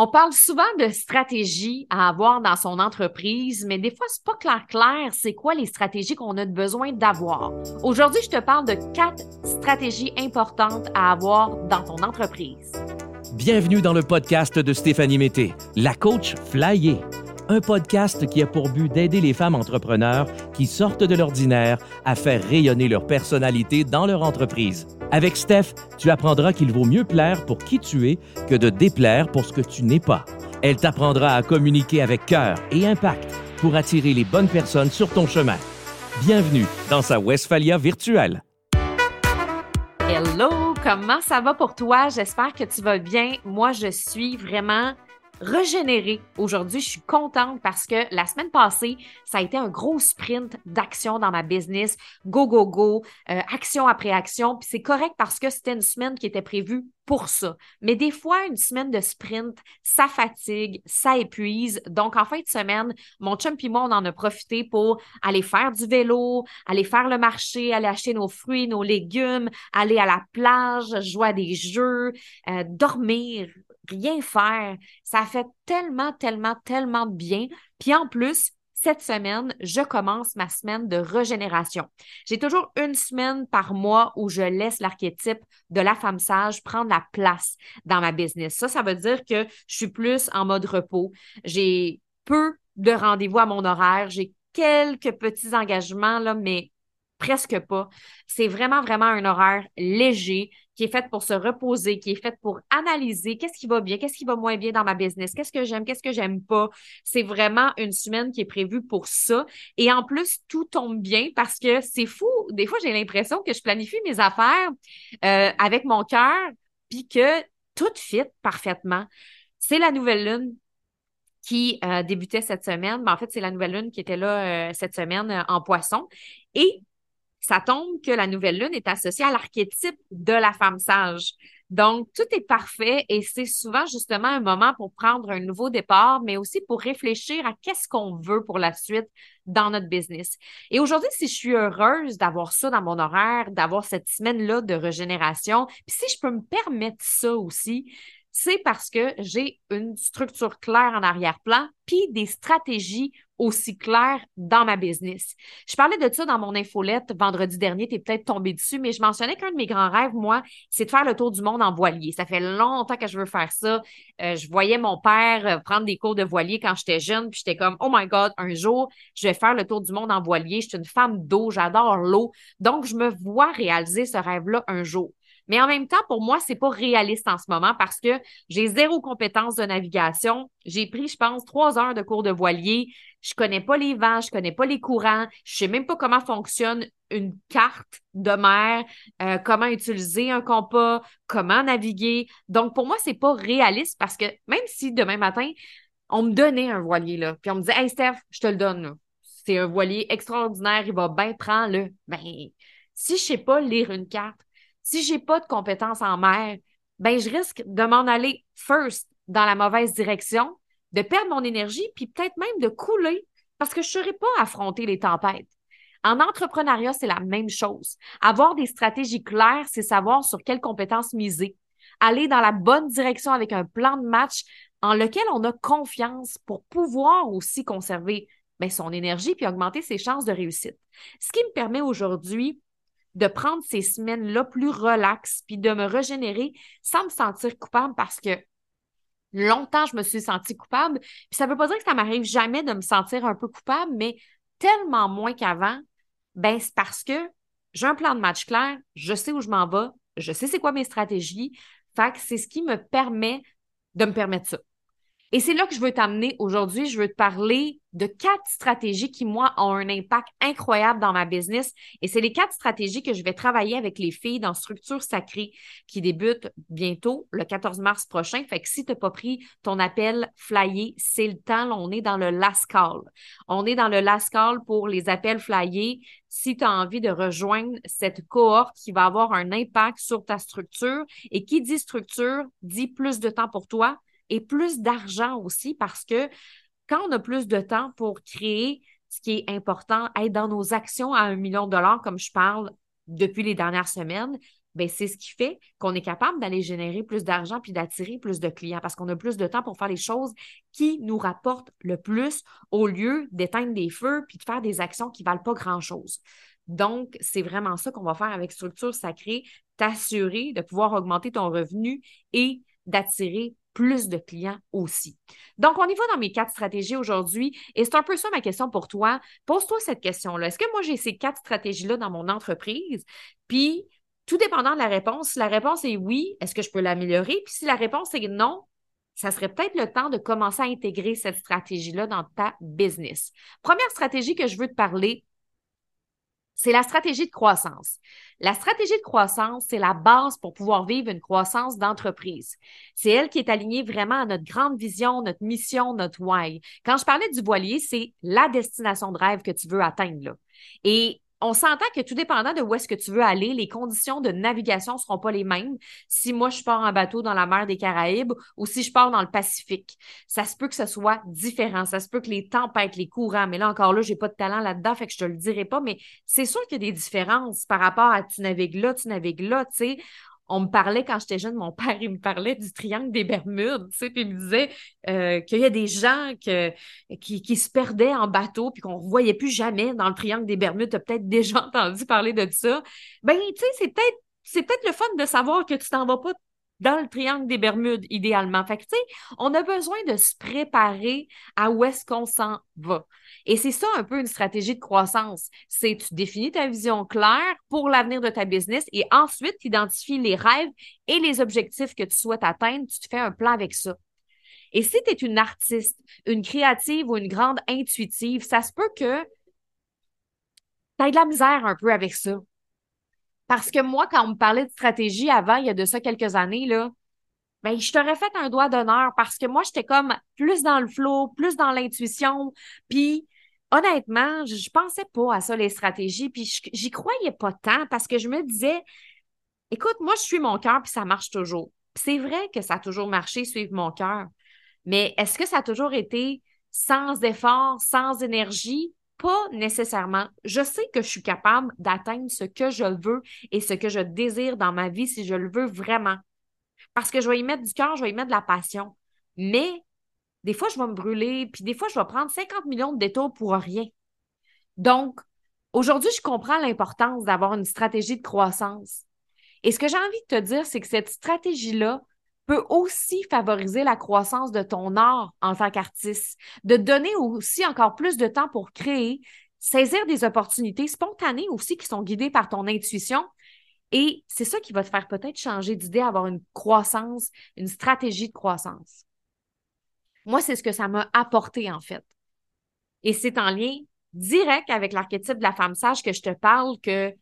On parle souvent de stratégie à avoir dans son entreprise, mais des fois, c'est pas clair clair c'est quoi les stratégies qu'on a besoin d'avoir. Aujourd'hui, je te parle de quatre stratégies importantes à avoir dans ton entreprise. Bienvenue dans le podcast de Stéphanie Mété, la coach Flyer. Un podcast qui a pour but d'aider les femmes entrepreneurs qui sortent de l'ordinaire à faire rayonner leur personnalité dans leur entreprise. Avec Steph, tu apprendras qu'il vaut mieux plaire pour qui tu es que de déplaire pour ce que tu n'es pas. Elle t'apprendra à communiquer avec cœur et impact pour attirer les bonnes personnes sur ton chemin. Bienvenue dans sa Westphalia virtuelle. Hello, comment ça va pour toi? J'espère que tu vas bien. Moi, je suis vraiment régénérée. Aujourd'hui, je suis contente parce que la semaine passée, ça a été un gros sprint d'action dans ma business. Go, go, go, euh, action après action. Puis c'est correct parce que c'était une semaine qui était prévue pour ça. Mais des fois, une semaine de sprint, ça fatigue, ça épuise. Donc, en fin de semaine, mon chum et moi, on en a profité pour aller faire du vélo, aller faire le marché, aller acheter nos fruits, nos légumes, aller à la plage, jouer à des jeux, euh, dormir, rien faire. Ça fait tellement, tellement, tellement de bien. Puis en plus, cette semaine, je commence ma semaine de régénération. J'ai toujours une semaine par mois où je laisse l'archétype de la femme sage prendre la place dans ma business. Ça, ça veut dire que je suis plus en mode repos. J'ai peu de rendez-vous à mon horaire. J'ai quelques petits engagements, là, mais presque pas. C'est vraiment, vraiment un horaire léger qui est fait pour se reposer, qui est fait pour analyser qu'est-ce qui va bien, qu'est-ce qui va moins bien dans ma business, qu'est-ce que j'aime, qu'est-ce que j'aime pas. C'est vraiment une semaine qui est prévue pour ça. Et en plus, tout tombe bien parce que c'est fou. Des fois, j'ai l'impression que je planifie mes affaires euh, avec mon cœur, puis que tout fit parfaitement. C'est la nouvelle lune qui euh, débutait cette semaine. Mais en fait, c'est la nouvelle lune qui était là euh, cette semaine en poisson. Et ça tombe que la nouvelle lune est associée à l'archétype de la femme sage. Donc, tout est parfait et c'est souvent justement un moment pour prendre un nouveau départ, mais aussi pour réfléchir à qu'est-ce qu'on veut pour la suite dans notre business. Et aujourd'hui, si je suis heureuse d'avoir ça dans mon horaire, d'avoir cette semaine-là de régénération, puis si je peux me permettre ça aussi, c'est parce que j'ai une structure claire en arrière-plan, puis des stratégies aussi claires dans ma business. Je parlais de ça dans mon infolette vendredi dernier, tu es peut-être tombé dessus, mais je mentionnais qu'un de mes grands rêves, moi, c'est de faire le tour du monde en voilier. Ça fait longtemps que je veux faire ça. Euh, je voyais mon père euh, prendre des cours de voilier quand j'étais jeune, puis j'étais comme, oh my God, un jour, je vais faire le tour du monde en voilier. Je suis une femme d'eau, j'adore l'eau. Donc, je me vois réaliser ce rêve-là un jour. Mais en même temps, pour moi, c'est pas réaliste en ce moment parce que j'ai zéro compétence de navigation. J'ai pris, je pense, trois heures de cours de voilier. Je connais pas les vents, je connais pas les courants. Je sais même pas comment fonctionne une carte de mer, euh, comment utiliser un compas, comment naviguer. Donc, pour moi, c'est pas réaliste parce que même si demain matin, on me donnait un voilier, là, puis on me disait, Hey Steph, je te le donne, C'est un voilier extraordinaire, il va bien prendre, le. Ben, si je sais pas lire une carte, si j'ai pas de compétences en mer, ben je risque de m'en aller first dans la mauvaise direction, de perdre mon énergie, puis peut-être même de couler parce que je ne saurais pas affronter les tempêtes. En entrepreneuriat, c'est la même chose. Avoir des stratégies claires, c'est savoir sur quelles compétences miser. Aller dans la bonne direction avec un plan de match en lequel on a confiance pour pouvoir aussi conserver ben, son énergie puis augmenter ses chances de réussite. Ce qui me permet aujourd'hui de prendre ces semaines-là plus relax, puis de me régénérer sans me sentir coupable parce que longtemps, je me suis sentie coupable. Puis ça ne veut pas dire que ça m'arrive jamais de me sentir un peu coupable, mais tellement moins qu'avant, ben c'est parce que j'ai un plan de match clair, je sais où je m'en vais, je sais c'est quoi mes stratégies. Fait c'est ce qui me permet de me permettre ça. Et c'est là que je veux t'amener aujourd'hui. Je veux te parler de quatre stratégies qui, moi, ont un impact incroyable dans ma business. Et c'est les quatre stratégies que je vais travailler avec les filles dans Structure Sacrée qui débute bientôt, le 14 mars prochain. Fait que si tu n'as pas pris ton appel flyé, c'est le temps. on est dans le last call. On est dans le last call pour les appels flyés. Si tu as envie de rejoindre cette cohorte qui va avoir un impact sur ta structure et qui dit structure, dit plus de temps pour toi, et plus d'argent aussi parce que quand on a plus de temps pour créer ce qui est important, être dans nos actions à un million de dollars, comme je parle depuis les dernières semaines, ben c'est ce qui fait qu'on est capable d'aller générer plus d'argent puis d'attirer plus de clients parce qu'on a plus de temps pour faire les choses qui nous rapportent le plus au lieu d'éteindre des feux puis de faire des actions qui ne valent pas grand-chose. Donc, c'est vraiment ça qu'on va faire avec Structure Sacrée, t'assurer de pouvoir augmenter ton revenu et d'attirer plus de clients aussi. Donc, on y va dans mes quatre stratégies aujourd'hui et c'est un peu ça ma question pour toi. Pose-toi cette question-là. Est-ce que moi j'ai ces quatre stratégies-là dans mon entreprise? Puis, tout dépendant de la réponse, si la réponse est oui, est-ce que je peux l'améliorer? Puis si la réponse est non, ça serait peut-être le temps de commencer à intégrer cette stratégie-là dans ta business. Première stratégie que je veux te parler, c'est la stratégie de croissance. La stratégie de croissance, c'est la base pour pouvoir vivre une croissance d'entreprise. C'est elle qui est alignée vraiment à notre grande vision, notre mission, notre why. Quand je parlais du voilier, c'est la destination de rêve que tu veux atteindre. Là. Et on s'entend que tout dépendant de où est-ce que tu veux aller, les conditions de navigation ne seront pas les mêmes si moi je pars en bateau dans la mer des Caraïbes ou si je pars dans le Pacifique. Ça se peut que ce soit différent. Ça se peut que les tempêtes, les courants, mais là encore là, j'ai pas de talent là-dedans, fait que je te le dirai pas, mais c'est sûr qu'il y a des différences par rapport à tu navigues là, tu navigues là, tu sais on me parlait quand j'étais jeune, mon père, il me parlait du triangle des Bermudes, tu sais, puis il me disait euh, qu'il y a des gens qui, se perdaient en bateau, puis qu'on ne voyait plus jamais dans le triangle des Bermudes. Tu as peut-être déjà entendu parler de ça. Ben, tu sais, c'est peut-être c'est peut-être le fun de savoir que tu t'en vas pas dans le triangle des Bermudes, idéalement. Fait on a besoin de se préparer à où est-ce qu'on s'en va. Et c'est ça un peu une stratégie de croissance. C'est tu définis ta vision claire pour l'avenir de ta business et ensuite tu identifies les rêves et les objectifs que tu souhaites atteindre. Tu te fais un plan avec ça. Et si tu es une artiste, une créative ou une grande intuitive, ça se peut que tu aies de la misère un peu avec ça. Parce que moi, quand on me parlait de stratégie avant, il y a de ça quelques années, là, ben, je t'aurais fait un doigt d'honneur parce que moi, j'étais comme plus dans le flow, plus dans l'intuition. Puis, honnêtement, je, je pensais pas à ça, les stratégies. Puis, j'y croyais pas tant parce que je me disais, écoute, moi, je suis mon cœur, puis ça marche toujours. c'est vrai que ça a toujours marché, suivre mon cœur. Mais est-ce que ça a toujours été sans effort, sans énergie? Pas nécessairement. Je sais que je suis capable d'atteindre ce que je veux et ce que je désire dans ma vie si je le veux vraiment. Parce que je vais y mettre du cœur, je vais y mettre de la passion. Mais des fois, je vais me brûler, puis des fois, je vais prendre 50 millions de détours pour rien. Donc, aujourd'hui, je comprends l'importance d'avoir une stratégie de croissance. Et ce que j'ai envie de te dire, c'est que cette stratégie-là peut aussi favoriser la croissance de ton art en tant qu'artiste, de donner aussi encore plus de temps pour créer, saisir des opportunités spontanées aussi qui sont guidées par ton intuition. Et c'est ça qui va te faire peut-être changer d'idée, avoir une croissance, une stratégie de croissance. Moi, c'est ce que ça m'a apporté en fait. Et c'est en lien direct avec l'archétype de la femme sage que je te parle que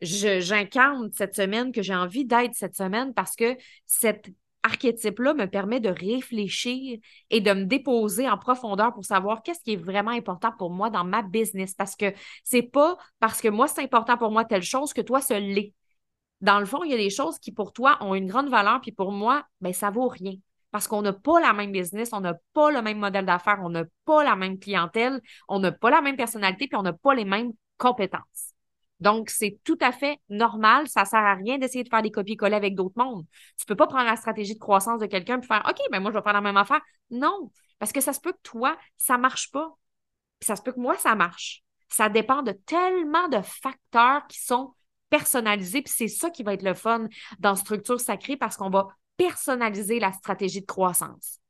j'incarne cette semaine, que j'ai envie d'être cette semaine parce que cette archétype-là me permet de réfléchir et de me déposer en profondeur pour savoir qu'est-ce qui est vraiment important pour moi dans ma business. Parce que c'est pas parce que moi, c'est important pour moi telle chose que toi, ce l'est. Dans le fond, il y a des choses qui pour toi ont une grande valeur, puis pour moi, ben, ça vaut rien. Parce qu'on n'a pas la même business, on n'a pas le même modèle d'affaires, on n'a pas la même clientèle, on n'a pas la même personnalité, puis on n'a pas les mêmes compétences. Donc, c'est tout à fait normal. Ça sert à rien d'essayer de faire des copier-coller avec d'autres mondes. Tu peux pas prendre la stratégie de croissance de quelqu'un et faire, OK, ben moi, je vais faire la même affaire. Non. Parce que ça se peut que toi, ça marche pas. Puis ça se peut que moi, ça marche. Ça dépend de tellement de facteurs qui sont personnalisés. Puis c'est ça qui va être le fun dans Structure Sacrée parce qu'on va personnaliser la stratégie de croissance.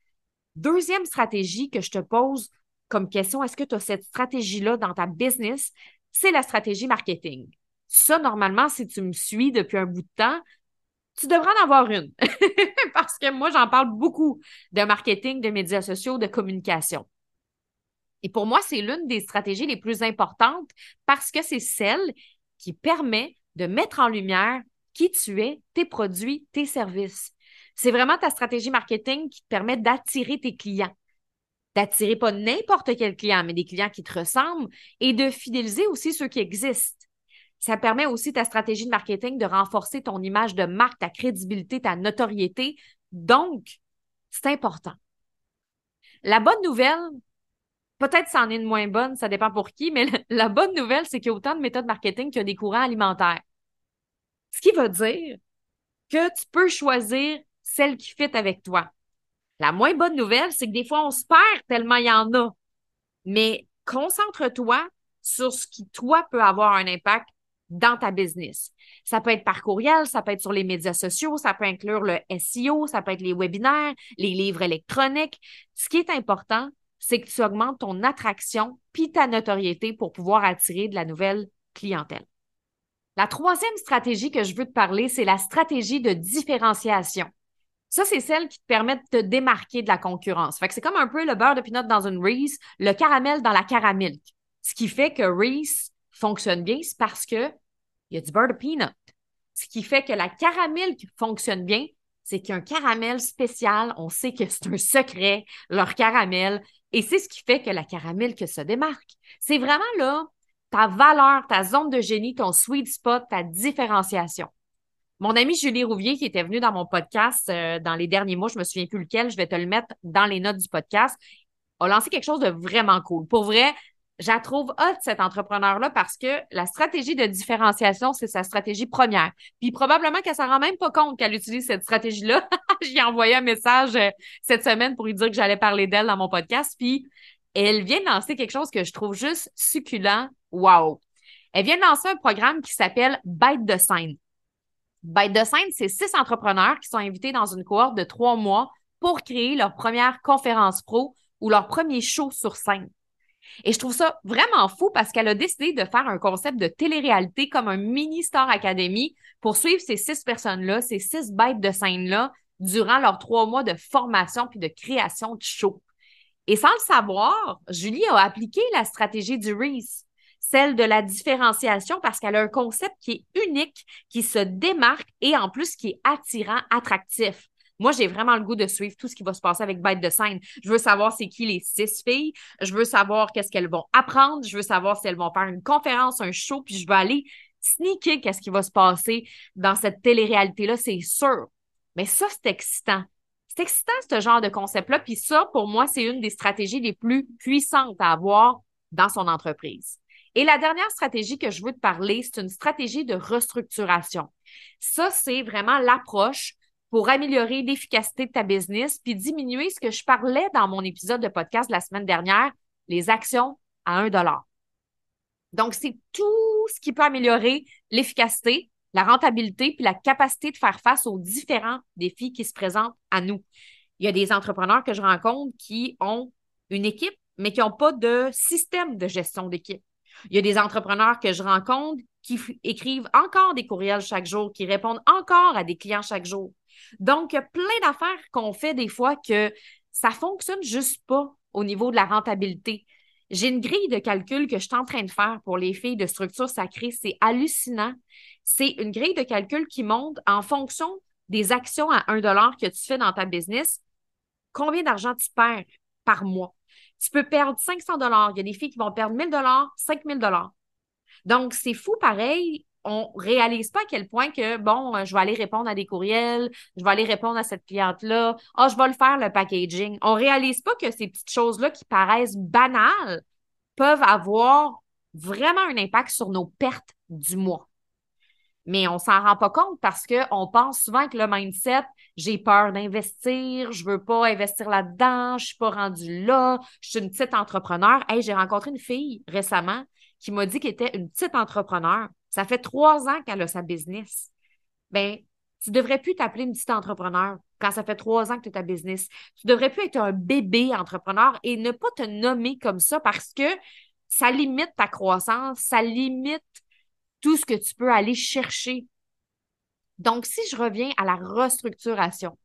Deuxième stratégie que je te pose comme question, est-ce que tu as cette stratégie-là dans ta business? C'est la stratégie marketing. Ça, normalement, si tu me suis depuis un bout de temps, tu devrais en avoir une. Parce que moi, j'en parle beaucoup de marketing, de médias sociaux, de communication. Et pour moi, c'est l'une des stratégies les plus importantes parce que c'est celle qui permet de mettre en lumière qui tu es, tes produits, tes services. C'est vraiment ta stratégie marketing qui te permet d'attirer tes clients d'attirer pas n'importe quel client, mais des clients qui te ressemblent et de fidéliser aussi ceux qui existent. Ça permet aussi ta stratégie de marketing de renforcer ton image de marque, ta crédibilité, ta notoriété. Donc, c'est important. La bonne nouvelle, peut-être c'en est une moins bonne, ça dépend pour qui, mais la bonne nouvelle, c'est qu'il y a autant de méthodes marketing qu'il y a des courants alimentaires. Ce qui veut dire que tu peux choisir celle qui fit avec toi. La moins bonne nouvelle, c'est que des fois, on se perd tellement il y en a. Mais concentre-toi sur ce qui, toi, peut avoir un impact dans ta business. Ça peut être par courriel, ça peut être sur les médias sociaux, ça peut inclure le SEO, ça peut être les webinaires, les livres électroniques. Ce qui est important, c'est que tu augmentes ton attraction puis ta notoriété pour pouvoir attirer de la nouvelle clientèle. La troisième stratégie que je veux te parler, c'est la stratégie de différenciation. Ça, c'est celle qui te permet de te démarquer de la concurrence. Fait que c'est comme un peu le beurre de pinot dans une Reese, le caramel dans la caramilk. Ce qui fait que Reese fonctionne bien, c'est parce que il y a du beurre de peanut. Ce qui fait que la caramilk fonctionne bien, c'est qu'il y a un caramel spécial. On sait que c'est un secret, leur caramel. Et c'est ce qui fait que la caramilk se démarque. C'est vraiment là ta valeur, ta zone de génie, ton sweet spot, ta différenciation. Mon amie Julie Rouvier, qui était venue dans mon podcast euh, dans les derniers mois, je me souviens plus lequel, je vais te le mettre dans les notes du podcast, a lancé quelque chose de vraiment cool. Pour vrai, je la trouve hot, cet entrepreneur-là, parce que la stratégie de différenciation, c'est sa stratégie première. Puis probablement qu'elle s'en rend même pas compte qu'elle utilise cette stratégie-là. J'y ai envoyé un message euh, cette semaine pour lui dire que j'allais parler d'elle dans mon podcast. Puis elle vient de lancer quelque chose que je trouve juste succulent. Wow! Elle vient de lancer un programme qui s'appelle Bite de scène. Bite de scène, c'est six entrepreneurs qui sont invités dans une cohorte de trois mois pour créer leur première conférence pro ou leur premier show sur scène. Et je trouve ça vraiment fou parce qu'elle a décidé de faire un concept de télé-réalité comme un mini Star Academy pour suivre ces six personnes-là, ces six bêtes de scène-là, durant leurs trois mois de formation puis de création de show. Et sans le savoir, Julie a appliqué la stratégie du Reese celle de la différenciation parce qu'elle a un concept qui est unique, qui se démarque et en plus qui est attirant, attractif. Moi, j'ai vraiment le goût de suivre tout ce qui va se passer avec Bête de scène. Je veux savoir c'est qui les six filles. Je veux savoir qu'est-ce qu'elles vont apprendre. Je veux savoir si elles vont faire une conférence, un show, puis je vais aller sneaker qu'est-ce qui va se passer dans cette télé-réalité-là, c'est sûr. Mais ça, c'est excitant. C'est excitant, ce genre de concept-là. Puis ça, pour moi, c'est une des stratégies les plus puissantes à avoir dans son entreprise. Et la dernière stratégie que je veux te parler, c'est une stratégie de restructuration. Ça, c'est vraiment l'approche pour améliorer l'efficacité de ta business puis diminuer ce que je parlais dans mon épisode de podcast la semaine dernière, les actions à un dollar. Donc, c'est tout ce qui peut améliorer l'efficacité, la rentabilité puis la capacité de faire face aux différents défis qui se présentent à nous. Il y a des entrepreneurs que je rencontre qui ont une équipe, mais qui n'ont pas de système de gestion d'équipe. Il y a des entrepreneurs que je rencontre qui écrivent encore des courriels chaque jour, qui répondent encore à des clients chaque jour. Donc, il y a plein d'affaires qu'on fait des fois que ça fonctionne juste pas au niveau de la rentabilité. J'ai une grille de calcul que je suis en train de faire pour les filles de structure sacrée. C'est hallucinant. C'est une grille de calcul qui monte en fonction des actions à 1 dollar que tu fais dans ta business. Combien d'argent tu perds par mois? Tu peux perdre 500 dollars. Il y a des filles qui vont perdre 1000 dollars, 5000 dollars. Donc, c'est fou pareil. On réalise pas à quel point que, bon, euh, je vais aller répondre à des courriels, je vais aller répondre à cette cliente-là, ah, je vais le faire, le packaging. On réalise pas que ces petites choses-là qui paraissent banales peuvent avoir vraiment un impact sur nos pertes du mois. Mais on s'en rend pas compte parce qu'on pense souvent que le mindset, j'ai peur d'investir, je veux pas investir là-dedans, je suis pas rendue là, je suis une petite entrepreneur. Hey, j'ai rencontré une fille récemment qui m'a dit qu'elle était une petite entrepreneur. Ça fait trois ans qu'elle a sa business. Ben, tu devrais plus t'appeler une petite entrepreneur quand ça fait trois ans que tu as ta business. Tu devrais plus être un bébé entrepreneur et ne pas te nommer comme ça parce que ça limite ta croissance, ça limite tout ce que tu peux aller chercher. Donc, si je reviens à la restructuration,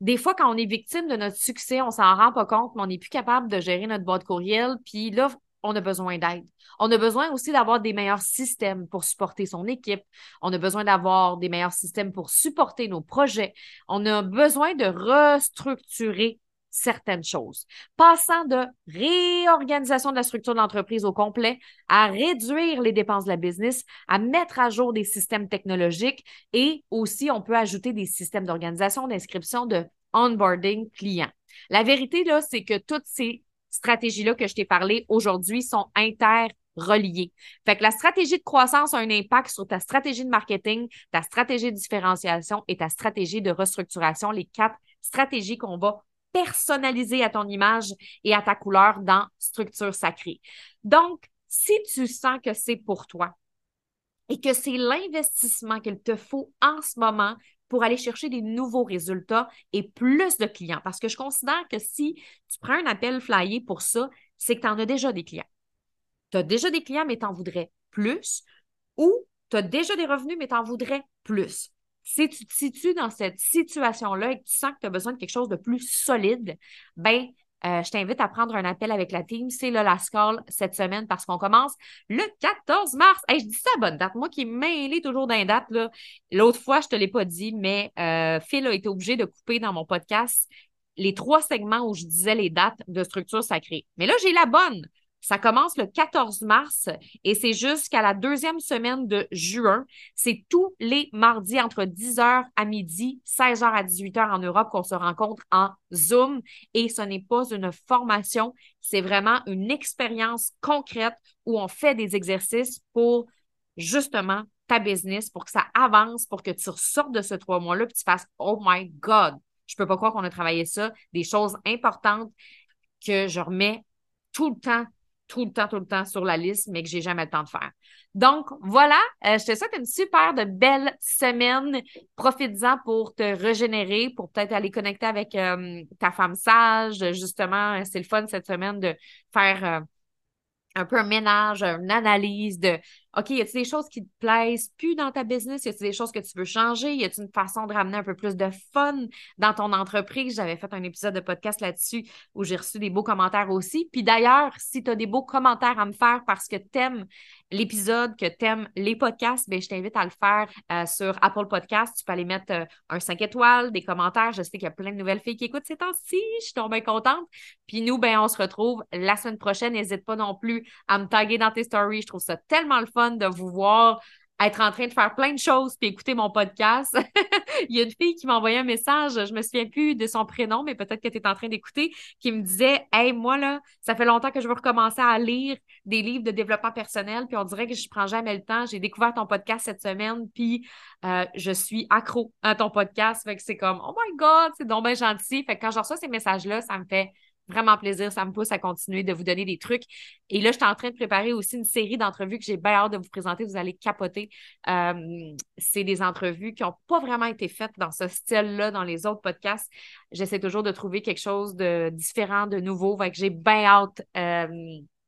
des fois, quand on est victime de notre succès, on s'en rend pas compte, mais on n'est plus capable de gérer notre boîte courriel. Puis là, on a besoin d'aide. On a besoin aussi d'avoir des meilleurs systèmes pour supporter son équipe. On a besoin d'avoir des meilleurs systèmes pour supporter nos projets. On a besoin de restructurer certaines choses, passant de réorganisation de la structure de l'entreprise au complet à réduire les dépenses de la business, à mettre à jour des systèmes technologiques et aussi on peut ajouter des systèmes d'organisation, d'inscription, de onboarding client. La vérité, là, c'est que toutes ces stratégies-là que je t'ai parlé aujourd'hui sont interconnectées. reliés. Fait que la stratégie de croissance a un impact sur ta stratégie de marketing, ta stratégie de différenciation et ta stratégie de restructuration, les quatre stratégies qu'on va personnaliser à ton image et à ta couleur dans Structure Sacrée. Donc, si tu sens que c'est pour toi et que c'est l'investissement qu'il te faut en ce moment pour aller chercher des nouveaux résultats et plus de clients. Parce que je considère que si tu prends un appel flyé pour ça, c'est que tu en as déjà des clients. Tu as déjà des clients, mais tu en voudrais plus, ou tu as déjà des revenus, mais tu en voudrais plus. Si tu te situes dans cette situation-là et que tu sens que tu as besoin de quelque chose de plus solide, ben euh, je t'invite à prendre un appel avec la team. C'est le last call cette semaine parce qu'on commence le 14 mars. je dis ça à bonne date. Moi qui est mêlé toujours d'un date, l'autre fois, je ne te l'ai pas dit, mais euh, Phil a été obligé de couper dans mon podcast les trois segments où je disais les dates de structure sacrée. Mais là, j'ai la bonne. Ça commence le 14 mars et c'est jusqu'à la deuxième semaine de juin. C'est tous les mardis entre 10h à midi, 16h à 18h en Europe qu'on se rencontre en Zoom. Et ce n'est pas une formation, c'est vraiment une expérience concrète où on fait des exercices pour justement ta business, pour que ça avance, pour que tu ressortes de ce trois mois-là et tu fasses Oh my God, je peux pas croire qu'on a travaillé ça, des choses importantes que je remets tout le temps tout le temps, tout le temps sur la liste, mais que j'ai jamais le temps de faire. Donc, voilà, euh, je te souhaite une super de belle semaine. Profites-en pour te régénérer, pour peut-être aller connecter avec euh, ta femme sage. Justement, c'est le fun cette semaine de faire euh, un peu un ménage, une analyse de OK, y a-t-il des choses qui te plaisent plus dans ta business? Y a-t-il des choses que tu veux changer? Y a-t-il une façon de ramener un peu plus de fun dans ton entreprise? J'avais fait un épisode de podcast là-dessus où j'ai reçu des beaux commentaires aussi. Puis d'ailleurs, si tu as des beaux commentaires à me faire parce que tu aimes l'épisode, que tu aimes les podcasts, bien, je t'invite à le faire euh, sur Apple Podcast. Tu peux aller mettre euh, un 5 étoiles, des commentaires. Je sais qu'il y a plein de nouvelles filles qui écoutent ces temps-ci. Je suis bien contente. Puis nous, ben, on se retrouve la semaine prochaine. N'hésite pas non plus à me taguer dans tes stories. Je trouve ça tellement le fun de vous voir être en train de faire plein de choses puis écouter mon podcast. Il y a une fille qui m'a envoyé un message, je me souviens plus de son prénom, mais peut-être que tu es en train d'écouter, qui me disait Hey, moi, là, ça fait longtemps que je veux recommencer à lire des livres de développement personnel, puis on dirait que je prends jamais le temps. J'ai découvert ton podcast cette semaine, puis euh, je suis accro à ton podcast. Fait que c'est comme Oh my God, c'est donc bien gentil. Fait que quand je reçois ces messages-là, ça me fait vraiment plaisir. Ça me pousse à continuer de vous donner des trucs. Et là, je suis en train de préparer aussi une série d'entrevues que j'ai bien hâte de vous présenter. Vous allez capoter. Euh, c'est des entrevues qui n'ont pas vraiment été faites dans ce style-là dans les autres podcasts. J'essaie toujours de trouver quelque chose de différent, de nouveau. Fait que j'ai bien hâte euh,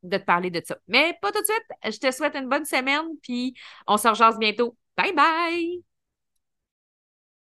de te parler de ça. Mais pas tout de suite. Je te souhaite une bonne semaine, puis on se rejoint bientôt. Bye bye!